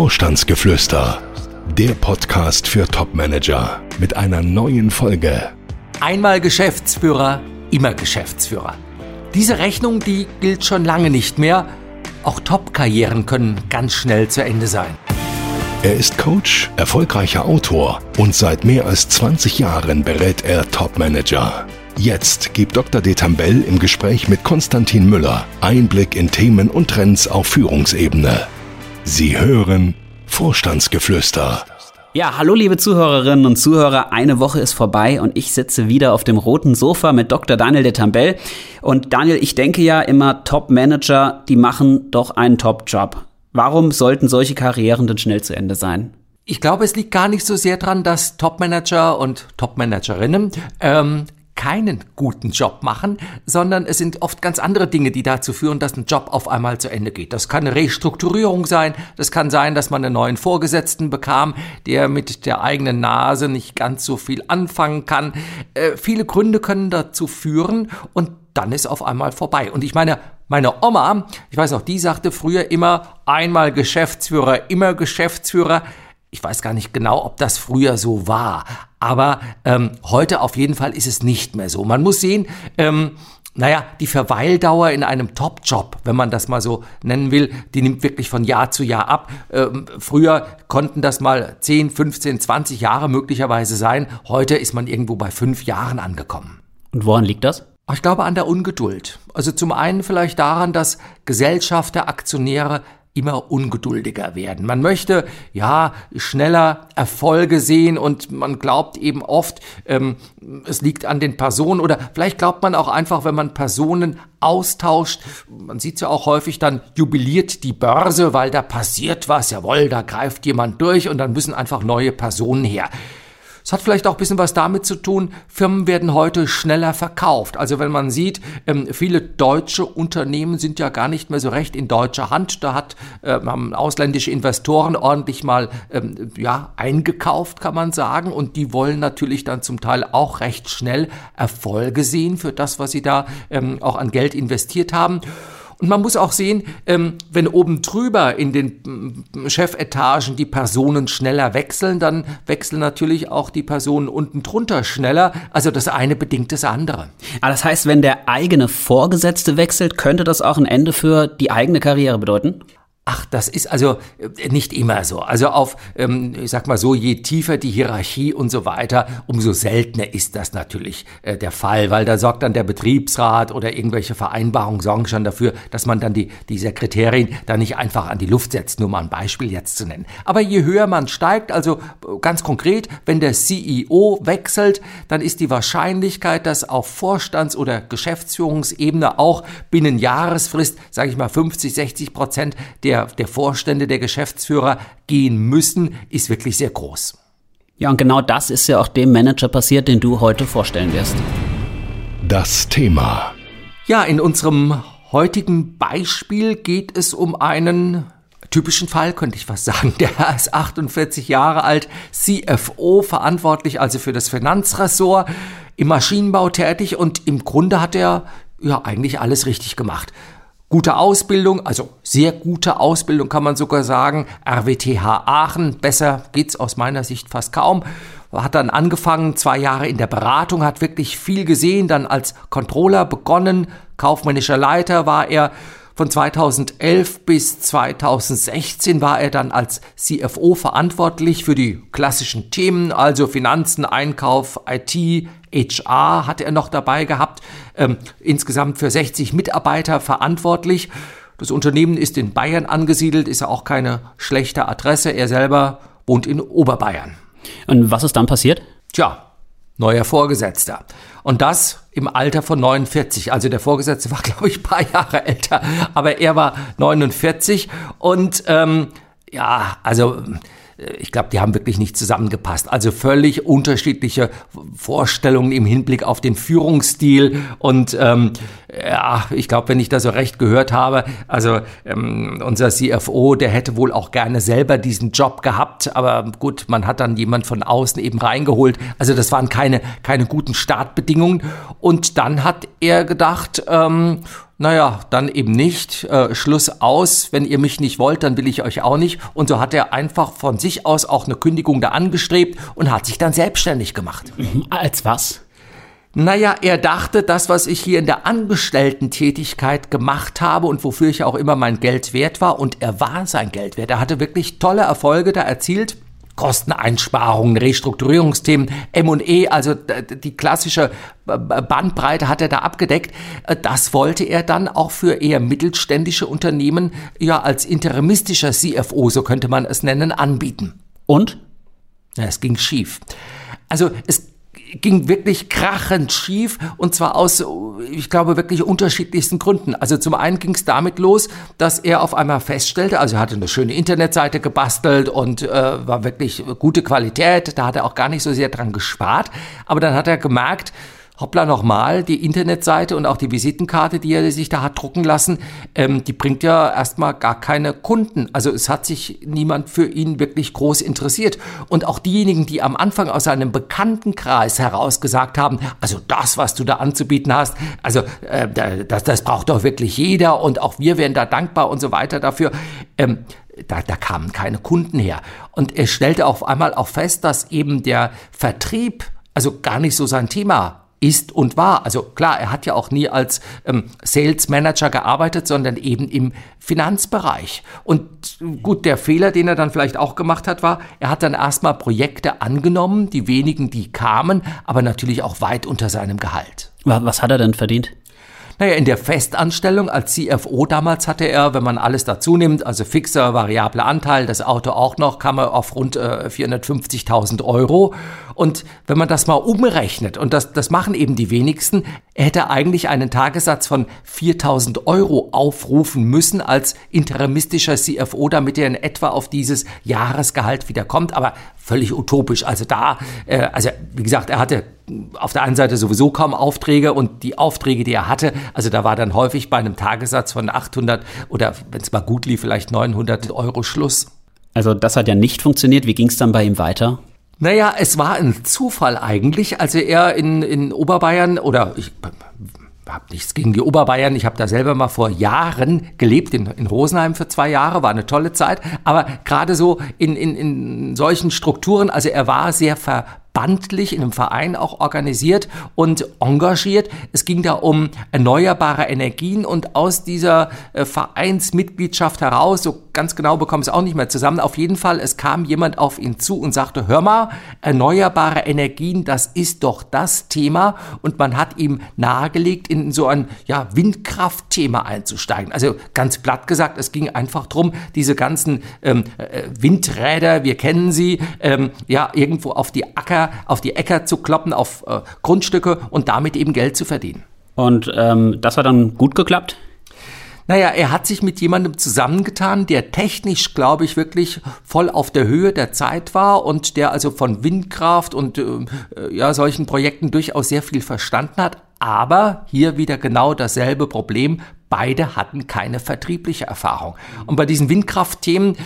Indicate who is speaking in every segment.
Speaker 1: Vorstandsgeflüster, der Podcast für Topmanager mit einer neuen Folge.
Speaker 2: Einmal Geschäftsführer, immer Geschäftsführer. Diese Rechnung, die gilt schon lange nicht mehr. Auch Top-Karrieren können ganz schnell zu Ende sein.
Speaker 1: Er ist Coach, erfolgreicher Autor und seit mehr als 20 Jahren berät er Topmanager. Jetzt gibt Dr. Detambell im Gespräch mit Konstantin Müller Einblick in Themen und Trends auf Führungsebene. Sie hören Vorstandsgeflüster.
Speaker 3: Ja, hallo liebe Zuhörerinnen und Zuhörer, eine Woche ist vorbei und ich sitze wieder auf dem roten Sofa mit Dr. Daniel de Tambell. Und Daniel, ich denke ja immer, Top-Manager, die machen doch einen Top-Job. Warum sollten solche Karrieren denn schnell zu Ende sein?
Speaker 2: Ich glaube, es liegt gar nicht so sehr daran, dass Top-Manager und Top-Managerinnen ähm, keinen guten Job machen, sondern es sind oft ganz andere Dinge, die dazu führen, dass ein Job auf einmal zu Ende geht. Das kann eine Restrukturierung sein, das kann sein, dass man einen neuen Vorgesetzten bekam, der mit der eigenen Nase nicht ganz so viel anfangen kann. Äh, viele Gründe können dazu führen und dann ist auf einmal vorbei. Und ich meine, meine Oma, ich weiß noch, die sagte früher immer, einmal Geschäftsführer, immer Geschäftsführer ich weiß gar nicht genau, ob das früher so war, aber ähm, heute auf jeden Fall ist es nicht mehr so. Man muss sehen, ähm, naja, die Verweildauer in einem Top-Job, wenn man das mal so nennen will, die nimmt wirklich von Jahr zu Jahr ab. Ähm, früher konnten das mal 10, 15, 20 Jahre möglicherweise sein. Heute ist man irgendwo bei fünf Jahren angekommen.
Speaker 3: Und woran liegt das?
Speaker 2: Ich glaube an der Ungeduld. Also zum einen vielleicht daran, dass Gesellschafter, Aktionäre immer ungeduldiger werden. Man möchte ja schneller Erfolge sehen und man glaubt eben oft, ähm, es liegt an den Personen oder vielleicht glaubt man auch einfach, wenn man Personen austauscht, man sieht ja auch häufig, dann jubiliert die Börse, weil da passiert was, jawohl, da greift jemand durch und dann müssen einfach neue Personen her. Es hat vielleicht auch ein bisschen was damit zu tun, Firmen werden heute schneller verkauft. Also wenn man sieht, ähm, viele deutsche Unternehmen sind ja gar nicht mehr so recht in deutscher Hand. Da hat, äh, haben ausländische Investoren ordentlich mal ähm, ja, eingekauft, kann man sagen. Und die wollen natürlich dann zum Teil auch recht schnell Erfolge sehen für das, was sie da ähm, auch an Geld investiert haben. Und man muss auch sehen, ähm, wenn oben drüber in den mm, Chefetagen die Personen schneller wechseln, dann wechseln natürlich auch die Personen unten drunter schneller. Also das eine bedingt das andere.
Speaker 3: Aber das heißt, wenn der eigene Vorgesetzte wechselt, könnte das auch ein Ende für die eigene Karriere bedeuten?
Speaker 2: Ach, das ist also äh, nicht immer so. Also auf, ähm, ich sag mal so, je tiefer die Hierarchie und so weiter, umso seltener ist das natürlich äh, der Fall, weil da sorgt dann der Betriebsrat oder irgendwelche Vereinbarungen sorgen schon dafür, dass man dann die, die Sekretärin da nicht einfach an die Luft setzt, nur mal ein Beispiel jetzt zu nennen. Aber je höher man steigt, also äh, ganz konkret, wenn der CEO wechselt, dann ist die Wahrscheinlichkeit, dass auf Vorstands- oder Geschäftsführungsebene auch binnen Jahresfrist, sage ich mal 50, 60 Prozent der der, der Vorstände, der Geschäftsführer gehen müssen, ist wirklich sehr groß.
Speaker 3: Ja, und genau das ist ja auch dem Manager passiert, den du heute vorstellen wirst.
Speaker 1: Das Thema.
Speaker 2: Ja, in unserem heutigen Beispiel geht es um einen typischen Fall, könnte ich fast sagen. Der ist 48 Jahre alt, CFO, verantwortlich also für das Finanzressort, im Maschinenbau tätig und im Grunde hat er ja eigentlich alles richtig gemacht. Gute Ausbildung, also sehr gute Ausbildung kann man sogar sagen. RWTH Aachen, besser geht's aus meiner Sicht fast kaum. Hat dann angefangen, zwei Jahre in der Beratung, hat wirklich viel gesehen, dann als Controller begonnen, kaufmännischer Leiter war er von 2011 bis 2016 war er dann als CFO verantwortlich für die klassischen Themen, also Finanzen, Einkauf, IT, HR hatte er noch dabei gehabt, ähm, insgesamt für 60 Mitarbeiter verantwortlich. Das Unternehmen ist in Bayern angesiedelt, ist ja auch keine schlechte Adresse. Er selber wohnt in Oberbayern.
Speaker 3: Und was ist dann passiert?
Speaker 2: Tja, neuer Vorgesetzter. Und das im Alter von 49. Also der Vorgesetzte war, glaube ich, ein paar Jahre älter, aber er war 49. Und ähm, ja, also ich glaube, die haben wirklich nicht zusammengepasst. Also völlig unterschiedliche Vorstellungen im Hinblick auf den Führungsstil. Und ähm, ja, ich glaube, wenn ich das so recht gehört habe, also ähm, unser CFO, der hätte wohl auch gerne selber diesen Job gehabt. Aber gut, man hat dann jemand von außen eben reingeholt. Also das waren keine, keine guten Startbedingungen. Und dann hat er gedacht, ähm, naja, dann eben nicht, äh, Schluss aus, wenn ihr mich nicht wollt, dann will ich euch auch nicht. Und so hat er einfach von sich aus auch eine Kündigung da angestrebt und hat sich dann selbstständig gemacht.
Speaker 3: Mhm. Als was?
Speaker 2: Naja, er dachte, das, was ich hier in der Angestellten-Tätigkeit gemacht habe und wofür ich auch immer mein Geld wert war, und er war sein Geld wert. Er hatte wirklich tolle Erfolge da erzielt. Kosteneinsparungen, Restrukturierungsthemen, M&E, also die klassische Bandbreite hat er da abgedeckt. Das wollte er dann auch für eher mittelständische Unternehmen ja als interimistischer CFO, so könnte man es nennen, anbieten.
Speaker 3: Und?
Speaker 2: Ja, es ging schief. Also es ging wirklich krachend schief und zwar aus, ich glaube, wirklich unterschiedlichsten Gründen. Also zum einen ging es damit los, dass er auf einmal feststellte, also er hatte eine schöne Internetseite gebastelt und äh, war wirklich gute Qualität, da hat er auch gar nicht so sehr dran gespart, aber dann hat er gemerkt, hoppla nochmal, die Internetseite und auch die Visitenkarte, die er sich da hat drucken lassen, ähm, die bringt ja erstmal gar keine Kunden. Also es hat sich niemand für ihn wirklich groß interessiert. Und auch diejenigen, die am Anfang aus seinem Bekanntenkreis heraus gesagt haben, also das, was du da anzubieten hast, also äh, das, das braucht doch wirklich jeder und auch wir wären da dankbar und so weiter dafür. Ähm, da, da kamen keine Kunden her. Und er stellte auf einmal auch fest, dass eben der Vertrieb also gar nicht so sein Thema ist und war. Also klar, er hat ja auch nie als ähm, Sales Manager gearbeitet, sondern eben im Finanzbereich. Und gut, der Fehler, den er dann vielleicht auch gemacht hat, war, er hat dann erstmal Projekte angenommen, die wenigen, die kamen, aber natürlich auch weit unter seinem Gehalt.
Speaker 3: Was hat er denn verdient?
Speaker 2: Naja, in der Festanstellung als CFO damals hatte er, wenn man alles dazu nimmt, also fixer, variabler Anteil, das Auto auch noch, kam er auf rund äh, 450.000 Euro. Und wenn man das mal umrechnet, und das, das machen eben die wenigsten, er hätte eigentlich einen Tagessatz von 4000 Euro aufrufen müssen als interimistischer CFO, damit er in etwa auf dieses Jahresgehalt wiederkommt. Aber völlig utopisch. Also da, äh, also wie gesagt, er hatte auf der einen Seite sowieso kaum Aufträge und die Aufträge, die er hatte, also da war dann häufig bei einem Tagessatz von 800 oder wenn es mal gut lief, vielleicht 900 Euro Schluss.
Speaker 3: Also das hat ja nicht funktioniert. Wie ging es dann bei ihm weiter?
Speaker 2: Naja, es war ein Zufall eigentlich. Also er in, in Oberbayern oder ich habe nichts gegen die Oberbayern. Ich habe da selber mal vor Jahren gelebt, in, in Rosenheim für zwei Jahre, war eine tolle Zeit. Aber gerade so in, in, in solchen Strukturen, also er war sehr ver, verbandlich in einem Verein auch organisiert und engagiert. Es ging da um erneuerbare Energien und aus dieser äh, Vereinsmitgliedschaft heraus, so ganz genau bekommen es auch nicht mehr zusammen, auf jeden Fall, es kam jemand auf ihn zu und sagte, hör mal, erneuerbare Energien, das ist doch das Thema und man hat ihm nahegelegt, in so ein ja, Windkraftthema einzusteigen. Also ganz platt gesagt, es ging einfach darum, diese ganzen ähm, äh, Windräder, wir kennen sie, ähm, ja, irgendwo auf die Acker Äcker, auf die Äcker zu kloppen, auf äh, Grundstücke und damit eben Geld zu verdienen.
Speaker 3: Und ähm, das hat dann gut geklappt?
Speaker 2: Naja, er hat sich mit jemandem zusammengetan, der technisch, glaube ich, wirklich voll auf der Höhe der Zeit war und der also von Windkraft und äh, ja, solchen Projekten durchaus sehr viel verstanden hat. Aber hier wieder genau dasselbe Problem. Beide hatten keine vertriebliche Erfahrung. Und bei diesen Windkraftthemen, äh,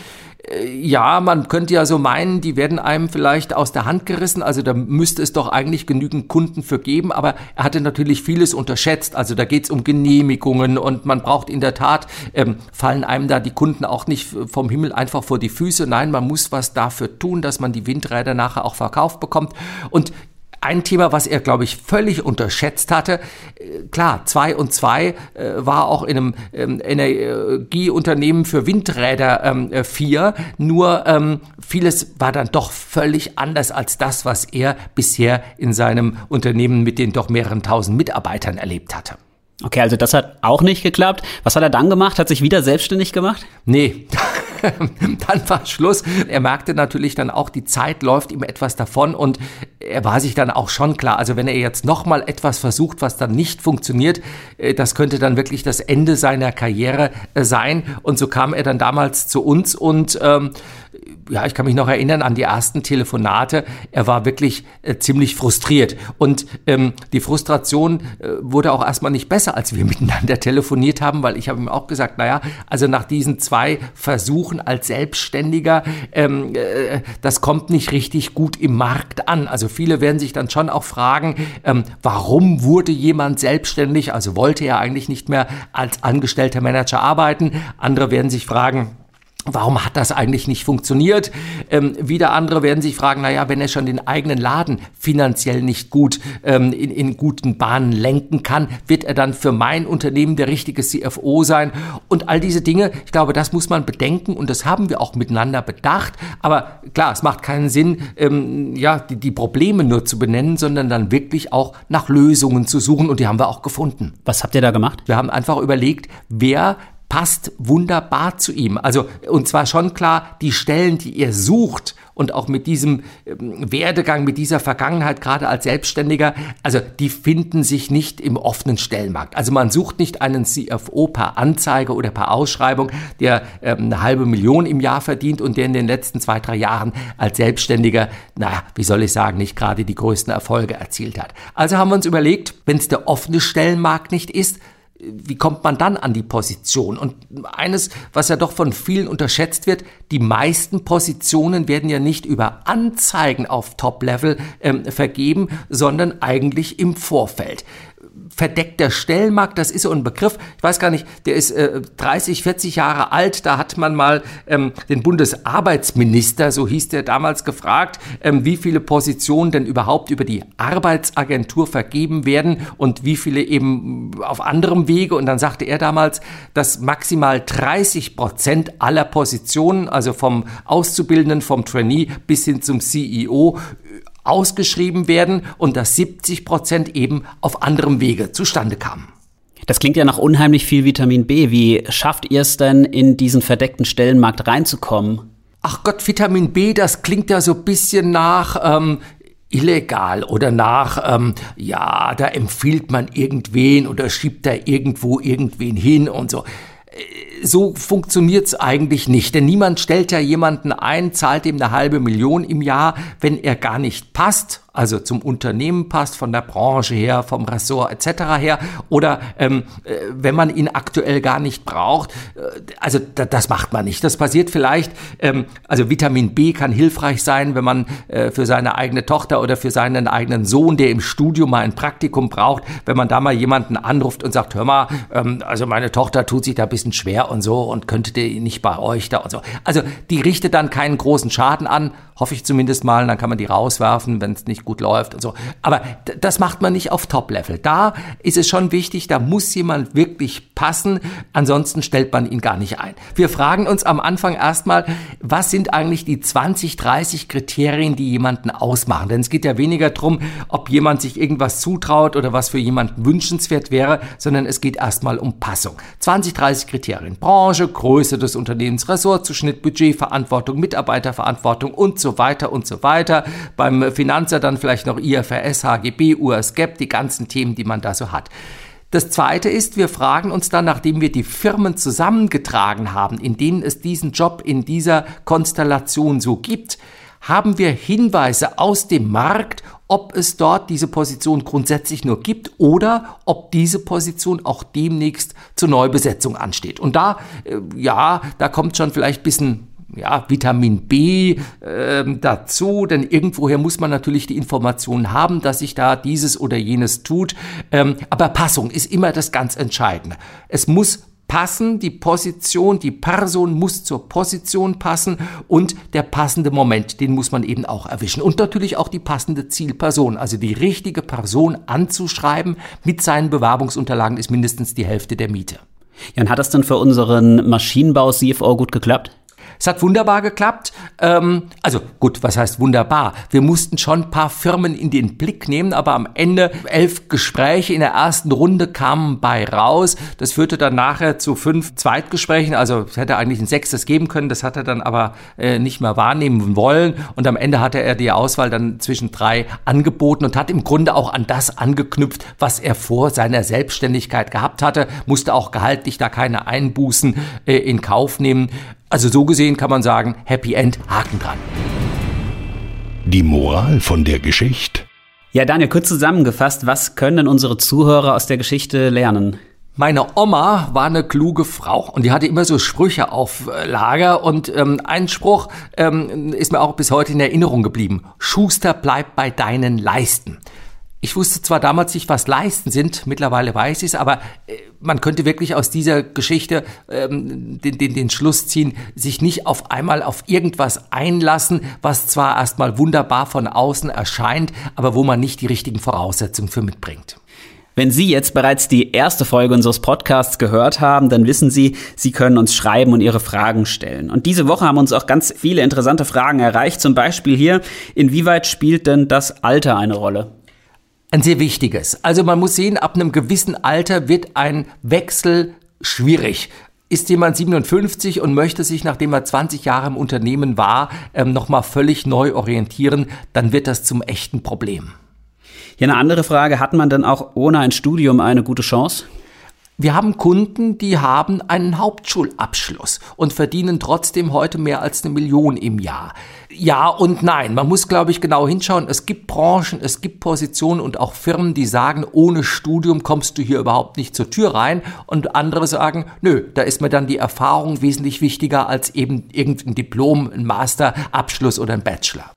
Speaker 2: ja, man könnte ja so meinen, die werden einem vielleicht aus der Hand gerissen. Also da müsste es doch eigentlich genügend Kunden für geben. Aber er hatte natürlich vieles unterschätzt. Also da geht es um Genehmigungen und man braucht in der Tat, ähm, fallen einem da die Kunden auch nicht vom Himmel einfach vor die Füße. Nein, man muss was dafür tun, dass man die Windräder nachher auch verkauft bekommt. Und ein Thema, was er, glaube ich, völlig unterschätzt hatte. Äh, klar, zwei und zwei äh, war auch in einem ähm, Energieunternehmen für Windräder ähm, äh, vier. Nur ähm, vieles war dann doch völlig anders als das, was er bisher in seinem Unternehmen mit den doch mehreren tausend Mitarbeitern erlebt hatte.
Speaker 3: Okay, also das hat auch nicht geklappt. Was hat er dann gemacht? Hat sich wieder selbstständig gemacht?
Speaker 2: Nee. dann war Schluss. Er merkte natürlich dann auch, die Zeit läuft ihm etwas davon und er war sich dann auch schon klar, also wenn er jetzt nochmal etwas versucht, was dann nicht funktioniert, äh, das könnte dann wirklich das Ende seiner Karriere äh, sein. Und so kam er dann damals zu uns und ähm, ja, ich kann mich noch erinnern an die ersten Telefonate. Er war wirklich äh, ziemlich frustriert. Und ähm, die Frustration äh, wurde auch erstmal nicht besser, als wir miteinander telefoniert haben, weil ich habe ihm auch gesagt, naja, also nach diesen zwei Versuchen als Selbstständiger, ähm, äh, das kommt nicht richtig gut im Markt an. Also viele werden sich dann schon auch fragen, ähm, warum wurde jemand selbstständig? Also wollte er eigentlich nicht mehr als angestellter Manager arbeiten. Andere werden sich fragen, Warum hat das eigentlich nicht funktioniert? Ähm, wieder andere werden sich fragen, naja, wenn er schon den eigenen Laden finanziell nicht gut ähm, in, in guten Bahnen lenken kann, wird er dann für mein Unternehmen der richtige CFO sein? Und all diese Dinge, ich glaube, das muss man bedenken und das haben wir auch miteinander bedacht. Aber klar, es macht keinen Sinn, ähm, ja, die, die Probleme nur zu benennen, sondern dann wirklich auch nach Lösungen zu suchen und die haben wir auch gefunden.
Speaker 3: Was habt ihr da gemacht?
Speaker 2: Wir haben einfach überlegt, wer passt wunderbar zu ihm. Also, und zwar schon klar, die Stellen, die er sucht und auch mit diesem ähm, Werdegang, mit dieser Vergangenheit, gerade als Selbstständiger, also die finden sich nicht im offenen Stellenmarkt. Also man sucht nicht einen CFO per Anzeige oder per Ausschreibung, der ähm, eine halbe Million im Jahr verdient und der in den letzten zwei, drei Jahren als Selbstständiger, naja, wie soll ich sagen, nicht gerade die größten Erfolge erzielt hat. Also haben wir uns überlegt, wenn es der offene Stellenmarkt nicht ist, wie kommt man dann an die Position? Und eines, was ja doch von vielen unterschätzt wird, die meisten Positionen werden ja nicht über Anzeigen auf Top-Level ähm, vergeben, sondern eigentlich im Vorfeld verdeckter Stellenmarkt, das ist so ein Begriff, ich weiß gar nicht, der ist äh, 30, 40 Jahre alt, da hat man mal ähm, den Bundesarbeitsminister, so hieß der damals, gefragt, ähm, wie viele Positionen denn überhaupt über die Arbeitsagentur vergeben werden und wie viele eben auf anderem Wege. Und dann sagte er damals, dass maximal 30 Prozent aller Positionen, also vom Auszubildenden, vom Trainee bis hin zum CEO, ausgeschrieben werden und dass 70 Prozent eben auf anderem Wege zustande kamen.
Speaker 3: Das klingt ja nach unheimlich viel Vitamin B. Wie schafft ihr es denn, in diesen verdeckten Stellenmarkt reinzukommen?
Speaker 2: Ach Gott, Vitamin B, das klingt ja so ein bisschen nach ähm, illegal oder nach, ähm, ja, da empfiehlt man irgendwen oder schiebt da irgendwo irgendwen hin und so so funktioniert's eigentlich nicht, denn niemand stellt ja jemanden ein, zahlt ihm eine halbe Million im Jahr, wenn er gar nicht passt also zum Unternehmen passt, von der Branche her, vom Ressort etc. her, oder ähm, äh, wenn man ihn aktuell gar nicht braucht, äh, also da, das macht man nicht. Das passiert vielleicht, ähm, also Vitamin B kann hilfreich sein, wenn man äh, für seine eigene Tochter oder für seinen eigenen Sohn, der im Studium mal ein Praktikum braucht, wenn man da mal jemanden anruft und sagt, hör mal, ähm, also meine Tochter tut sich da ein bisschen schwer und so und könnte die nicht bei euch da und so. Also die richtet dann keinen großen Schaden an, hoffe ich zumindest mal, dann kann man die rauswerfen, wenn es nicht gut läuft und so. Aber das macht man nicht auf Top-Level. Da ist es schon wichtig, da muss jemand wirklich passen, ansonsten stellt man ihn gar nicht ein. Wir fragen uns am Anfang erstmal, was sind eigentlich die 20, 30 Kriterien, die jemanden ausmachen? Denn es geht ja weniger darum, ob jemand sich irgendwas zutraut oder was für jemanden wünschenswert wäre, sondern es geht erstmal um Passung. 20, 30 Kriterien. Branche, Größe des Unternehmens, Ressortzuschnitt, Budgetverantwortung, Mitarbeiterverantwortung und so weiter und so weiter. Beim Finanzer dann vielleicht noch IFRS, HGB, USGAP, die ganzen Themen, die man da so hat. Das zweite ist, wir fragen uns dann, nachdem wir die Firmen zusammengetragen haben, in denen es diesen Job in dieser Konstellation so gibt, haben wir Hinweise aus dem Markt, ob es dort diese Position grundsätzlich nur gibt oder ob diese Position auch demnächst zur Neubesetzung ansteht. Und da, äh, ja, da kommt schon vielleicht ein bisschen ja, Vitamin B äh, dazu, denn irgendwoher muss man natürlich die Informationen haben, dass sich da dieses oder jenes tut. Ähm, aber Passung ist immer das ganz Entscheidende. Es muss passen, die Position, die Person muss zur Position passen und der passende Moment, den muss man eben auch erwischen. Und natürlich auch die passende Zielperson, also die richtige Person anzuschreiben mit seinen Bewerbungsunterlagen ist mindestens die Hälfte der Miete.
Speaker 3: Jan, hat das denn für unseren Maschinenbau-CFO gut geklappt?
Speaker 2: Es hat wunderbar geklappt. Ähm, also gut, was heißt wunderbar? Wir mussten schon ein paar Firmen in den Blick nehmen, aber am Ende elf Gespräche in der ersten Runde kamen bei raus. Das führte dann nachher zu fünf Zweitgesprächen. Also es hätte eigentlich ein sechstes geben können. Das hat er dann aber äh, nicht mehr wahrnehmen wollen. Und am Ende hatte er die Auswahl dann zwischen drei angeboten und hat im Grunde auch an das angeknüpft, was er vor seiner Selbstständigkeit gehabt hatte. Musste auch gehaltlich da keine Einbußen äh, in Kauf nehmen. Also so gesehen kann man sagen, Happy End, Haken dran.
Speaker 1: Die Moral von der Geschichte?
Speaker 3: Ja, Daniel, kurz zusammengefasst, was können denn unsere Zuhörer aus der Geschichte lernen?
Speaker 2: Meine Oma war eine kluge Frau und die hatte immer so Sprüche auf äh, Lager und ähm, ein Spruch ähm, ist mir auch bis heute in Erinnerung geblieben. Schuster bleibt bei deinen Leisten. Ich wusste zwar damals nicht, was Leisten sind, mittlerweile weiß ich es, aber äh, man könnte wirklich aus dieser Geschichte ähm, den, den, den Schluss ziehen, sich nicht auf einmal auf irgendwas einlassen, was zwar erstmal wunderbar von außen erscheint, aber wo man nicht die richtigen Voraussetzungen für mitbringt.
Speaker 3: Wenn Sie jetzt bereits die erste Folge unseres Podcasts gehört haben, dann wissen Sie, Sie können uns schreiben und Ihre Fragen stellen. Und diese Woche haben uns auch ganz viele interessante Fragen erreicht. Zum Beispiel hier, inwieweit spielt denn das Alter eine Rolle?
Speaker 2: Ein sehr wichtiges. Also man muss sehen, ab einem gewissen Alter wird ein Wechsel schwierig. Ist jemand 57 und möchte sich, nachdem er 20 Jahre im Unternehmen war, ähm, nochmal völlig neu orientieren, dann wird das zum echten Problem.
Speaker 3: Hier eine andere Frage, hat man denn auch ohne ein Studium eine gute Chance?
Speaker 2: Wir haben Kunden, die haben einen Hauptschulabschluss und verdienen trotzdem heute mehr als eine Million im Jahr. Ja und nein. Man muss, glaube ich, genau hinschauen. Es gibt Branchen, es gibt Positionen und auch Firmen, die sagen, ohne Studium kommst du hier überhaupt nicht zur Tür rein. Und andere sagen, nö, da ist mir dann die Erfahrung wesentlich wichtiger als eben irgendein Diplom, ein Masterabschluss oder ein Bachelor.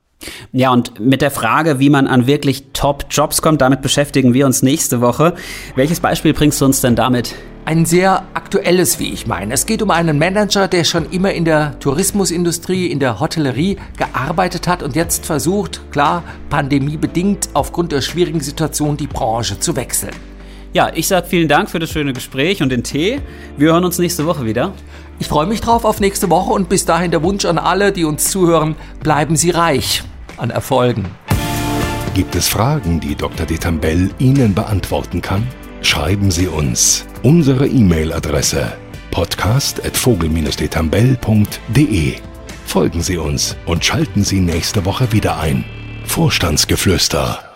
Speaker 3: Ja, und mit der Frage, wie man an wirklich Top-Jobs kommt, damit beschäftigen wir uns nächste Woche. Welches Beispiel bringst du uns denn damit?
Speaker 2: Ein sehr aktuelles, wie ich meine. Es geht um einen Manager, der schon immer in der Tourismusindustrie, in der Hotellerie gearbeitet hat und jetzt versucht, klar, pandemiebedingt aufgrund der schwierigen Situation die Branche zu wechseln.
Speaker 3: Ja, ich sage vielen Dank für das schöne Gespräch und den Tee. Wir hören uns nächste Woche wieder.
Speaker 2: Ich freue mich drauf auf nächste Woche und bis dahin der Wunsch an alle, die uns zuhören, bleiben Sie reich an Erfolgen.
Speaker 1: Gibt es Fragen, die Dr. Detambell Ihnen beantworten kann? Schreiben Sie uns. Unsere E-Mail-Adresse podcast.vogel-detambell.de Folgen Sie uns und schalten Sie nächste Woche wieder ein. Vorstandsgeflüster